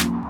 you